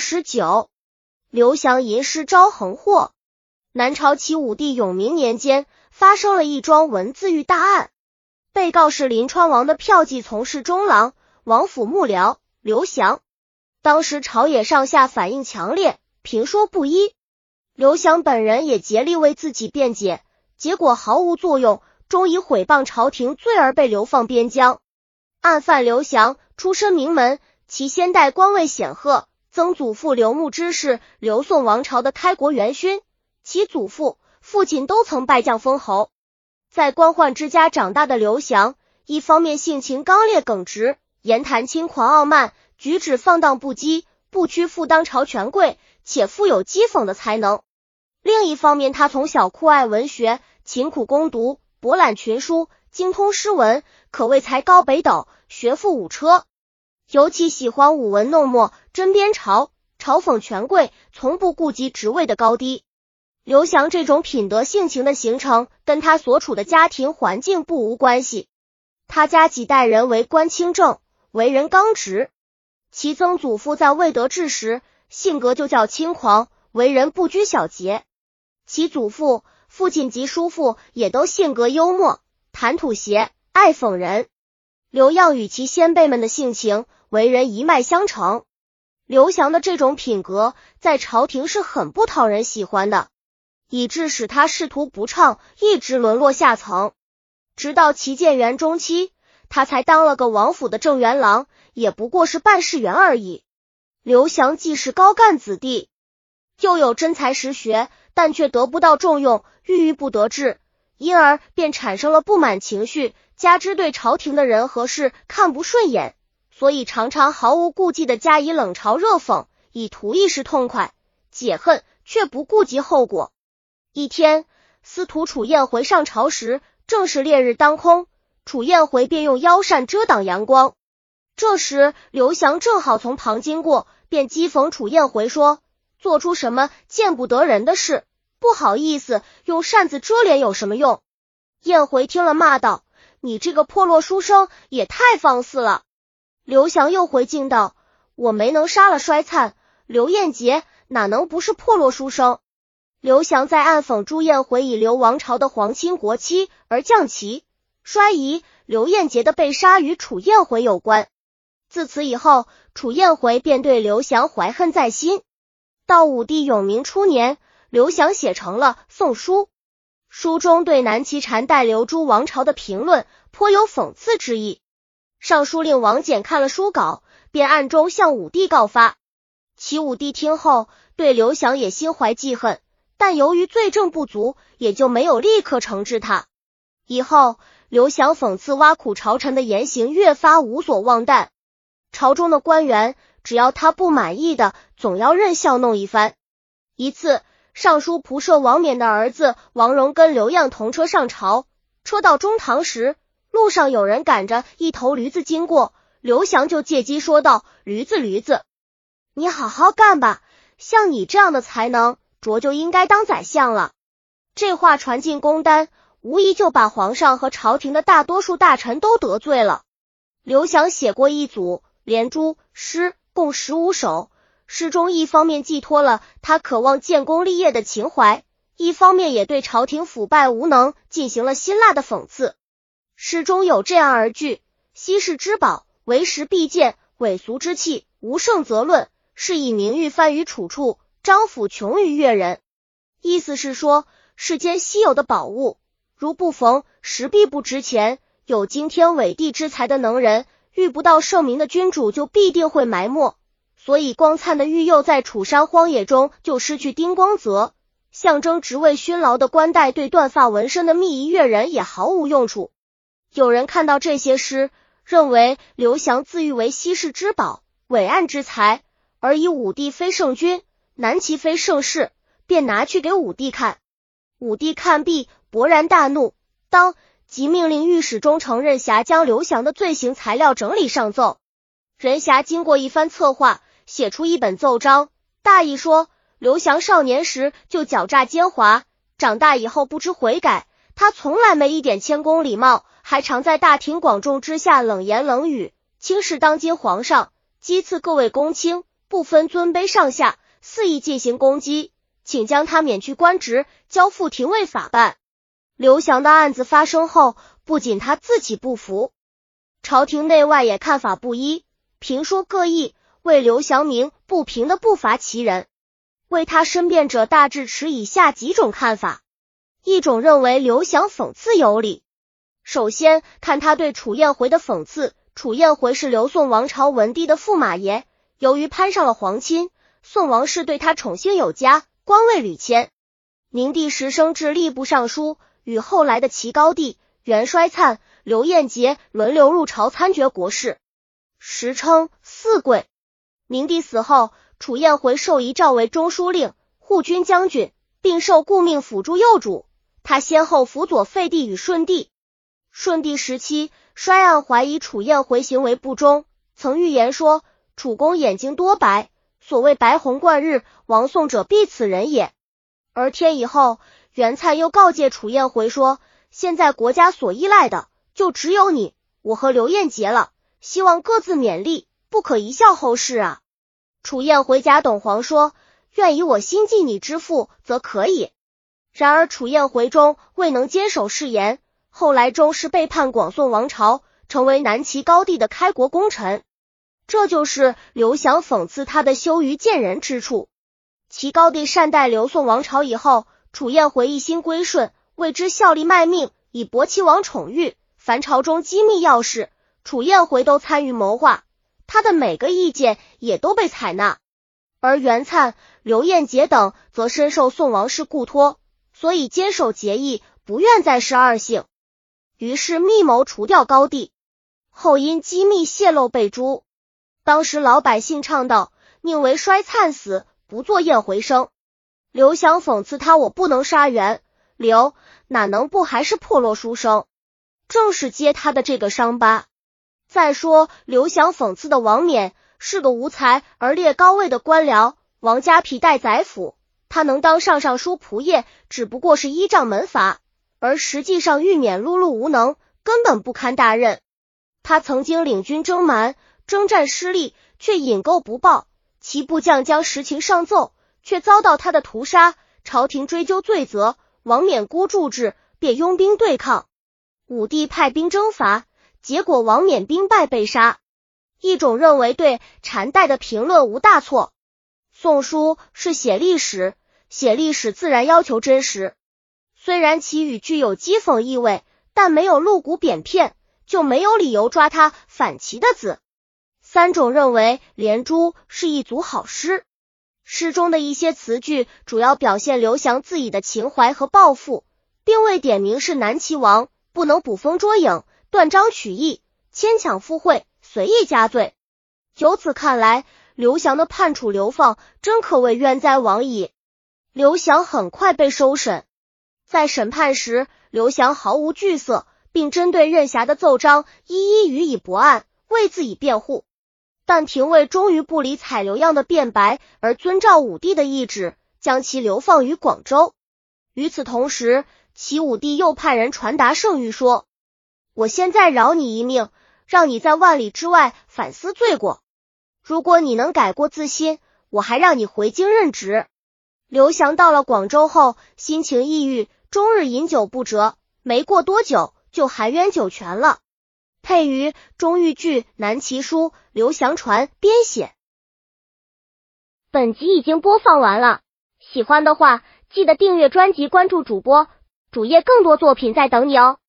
十九，刘翔吟诗招横祸。南朝齐武帝永明年间，发生了一桩文字狱大案，被告是临川王的票记从事中郎、王府幕僚刘翔。当时朝野上下反应强烈，评说不一。刘翔本人也竭力为自己辩解，结果毫无作用，终以毁谤朝廷罪而被流放边疆。案犯刘翔出身名门，其先代官位显赫，曾祖父刘牧之是刘宋王朝的开国元勋，其祖父、父亲都曾拜将封侯。在官宦之家长大的刘翔，一方面性情刚烈耿直，言谈轻狂傲慢。举止放荡不羁，不屈负当朝权贵，且富有讥讽的才能。另一方面，他从小酷爱文学，勤苦攻读，博览群书，精通诗文，可谓才高北斗，学富五车。尤其喜欢舞文弄墨，针砭嘲嘲讽权贵，从不顾及职位的高低。刘翔这种品德性情的形成，跟他所处的家庭环境不无关系。他家几代人为官清正，为人刚直。其曾祖父在未得志时，性格就较轻狂，为人不拘小节。其祖父、父亲及叔父也都性格幽默，谈吐谐，爱讽人。刘耀与其先辈们的性情、为人一脉相承。刘翔的这种品格在朝廷是很不讨人喜欢的，以致使他仕途不畅，一直沦落下层。直到齐建元中期，他才当了个王府的正元郎。也不过是办事员而已。刘翔既是高干子弟，又有真才实学，但却得不到重用，郁郁不得志，因而便产生了不满情绪，加之对朝廷的人和事看不顺眼，所以常常毫无顾忌的加以冷嘲热讽，以图一时痛快解恨，却不顾及后果。一天，司徒楚燕回上朝时，正是烈日当空，楚燕回便用腰扇遮挡阳光。这时，刘翔正好从旁经过，便讥讽楚燕回说：“做出什么见不得人的事，不好意思用扇子遮脸有什么用？”燕回听了，骂道：“你这个破落书生，也太放肆了！”刘翔又回敬道：“我没能杀了衰灿，刘彦杰哪能不是破落书生？”刘翔在暗讽朱彦回以刘王朝的皇亲国戚而降旗，衰疑刘彦杰的被杀与楚彦回有关。自此以后，楚彦回便对刘翔怀恨在心。到武帝永明初年，刘翔写成了《宋书》，书中对南齐禅代刘朱王朝的评论颇有讽刺之意。尚书令王翦看了书稿，便暗中向武帝告发。齐武帝听后，对刘翔也心怀记恨，但由于罪证不足，也就没有立刻惩治他。以后，刘翔讽刺挖苦朝臣的言行越发无所望惮。朝中的官员，只要他不满意的，总要任笑弄一番。一次，尚书仆射王冕的儿子王荣跟刘漾同车上朝，车到中堂时，路上有人赶着一头驴子经过，刘翔就借机说道：“驴子，驴子，你好好干吧，像你这样的才能，着就应该当宰相了。”这话传进宫丹，无疑就把皇上和朝廷的大多数大臣都得罪了。刘翔写过一组。连珠诗共十五首，诗中一方面寄托了他渴望建功立业的情怀，一方面也对朝廷腐败无能进行了辛辣的讽刺。诗中有这样而句：“稀世之宝，为时必见；伪俗之器，无胜则论。”是以名誉翻于楚处，张府穷于越人。意思是说，世间稀有的宝物，如不逢时必不值钱；有惊天伟地之才的能人。遇不到圣明的君主，就必定会埋没。所以，光灿的玉釉在楚山荒野中就失去丁光泽，象征职位勋劳的冠带对断发纹身的密仪越人也毫无用处。有人看到这些诗，认为刘翔自誉为稀世之宝、伟岸之才，而以武帝非圣君，南齐非盛世，便拿去给武帝看。武帝看毕，勃然大怒，当。即命令御史中丞任侠将刘翔的罪行材料整理上奏。任侠经过一番策划，写出一本奏章，大意说：刘翔少年时就狡诈奸猾，长大以后不知悔改。他从来没一点谦恭礼貌，还常在大庭广众之下冷言冷语，轻视当今皇上，讥刺各位公卿，不分尊卑上下，肆意进行攻击，请将他免去官职，交付廷尉法办。刘翔的案子发生后，不仅他自己不服，朝廷内外也看法不一，评说各异，为刘翔鸣不平的不乏其人。为他申辩者大致持以下几种看法：一种认为刘翔讽刺有理。首先看他对楚燕回的讽刺。楚燕回是刘宋王朝文帝的驸马爷，由于攀上了皇亲，宋王室对他宠幸有加，官位屡迁。明帝时升至吏部尚书，与后来的齐高帝、元衰灿、刘彦杰轮流入朝参决国事，时称四贵。明帝死后，楚燕回受遗诏为中书令、护军将军，并受顾命辅助右主。他先后辅佐废帝与顺帝。顺帝时期，衰暗怀疑楚燕回行为不忠，曾预言说楚公眼睛多白，所谓白虹贯日，亡宋者必此人也。而天以后，袁灿又告诫楚燕回说，现在国家所依赖的就只有你我和刘彦杰了，希望各自勉励，不可一笑后事啊。楚燕回家董皇说，愿以我心继你之父，则可以。然而楚燕回中未能坚守誓言。后来终是背叛广宋王朝，成为南齐高帝的开国功臣。这就是刘翔讽刺他的羞于见人之处。齐高帝善待刘宋王朝以后，楚燕回一心归顺，为之效力卖命，以博齐王宠誉。凡朝中机密要事，楚燕回都参与谋划，他的每个意见也都被采纳。而袁灿、刘彦杰等则深受宋王室故托，所以坚守节义，不愿再失二姓。于是密谋除掉高帝，后因机密泄露被诛。当时老百姓唱道：“宁为衰灿死，不做燕回生。”刘翔讽刺他：“我不能杀袁刘，哪能不还是破落书生？”正是揭他的这个伤疤。再说刘翔讽刺的王冕是个无才而列高位的官僚，王家皮带宰府，他能当上尚书仆射，只不过是依仗门阀。而实际上，玉冕碌碌无能，根本不堪大任。他曾经领军征蛮，征战失利，却引钩不报。其部将将实情上奏，却遭到他的屠杀。朝廷追究罪责，王冕孤注之，便拥兵对抗。武帝派兵征伐，结果王冕兵败被杀。一种认为对禅代的评论无大错。宋书是写历史，写历史自然要求真实。虽然其语具有讥讽意味，但没有露骨贬片，就没有理由抓他反齐的字。三种认为连珠是一组好诗，诗中的一些词句主要表现刘翔自己的情怀和抱负，并未点明是南齐王，不能捕风捉影、断章取义、牵强附会、随意加罪。由此看来，刘翔的判处流放真可谓冤哉枉矣。刘翔很快被收审。在审判时，刘翔毫无惧色，并针对任侠的奏章一一予以驳案，为自己辩护。但廷尉终于不理采刘样的辩白，而遵照武帝的意旨，将其流放于广州。与此同时，齐武帝又派人传达圣谕说：“我现在饶你一命，让你在万里之外反思罪过。如果你能改过自新，我还让你回京任职。”刘翔到了广州后，心情抑郁。终日饮酒不折，没过多久就含冤九泉了。配于钟玉剧《南齐书》，刘翔传编写。本集已经播放完了，喜欢的话记得订阅专辑，关注主播主页，更多作品在等你哦。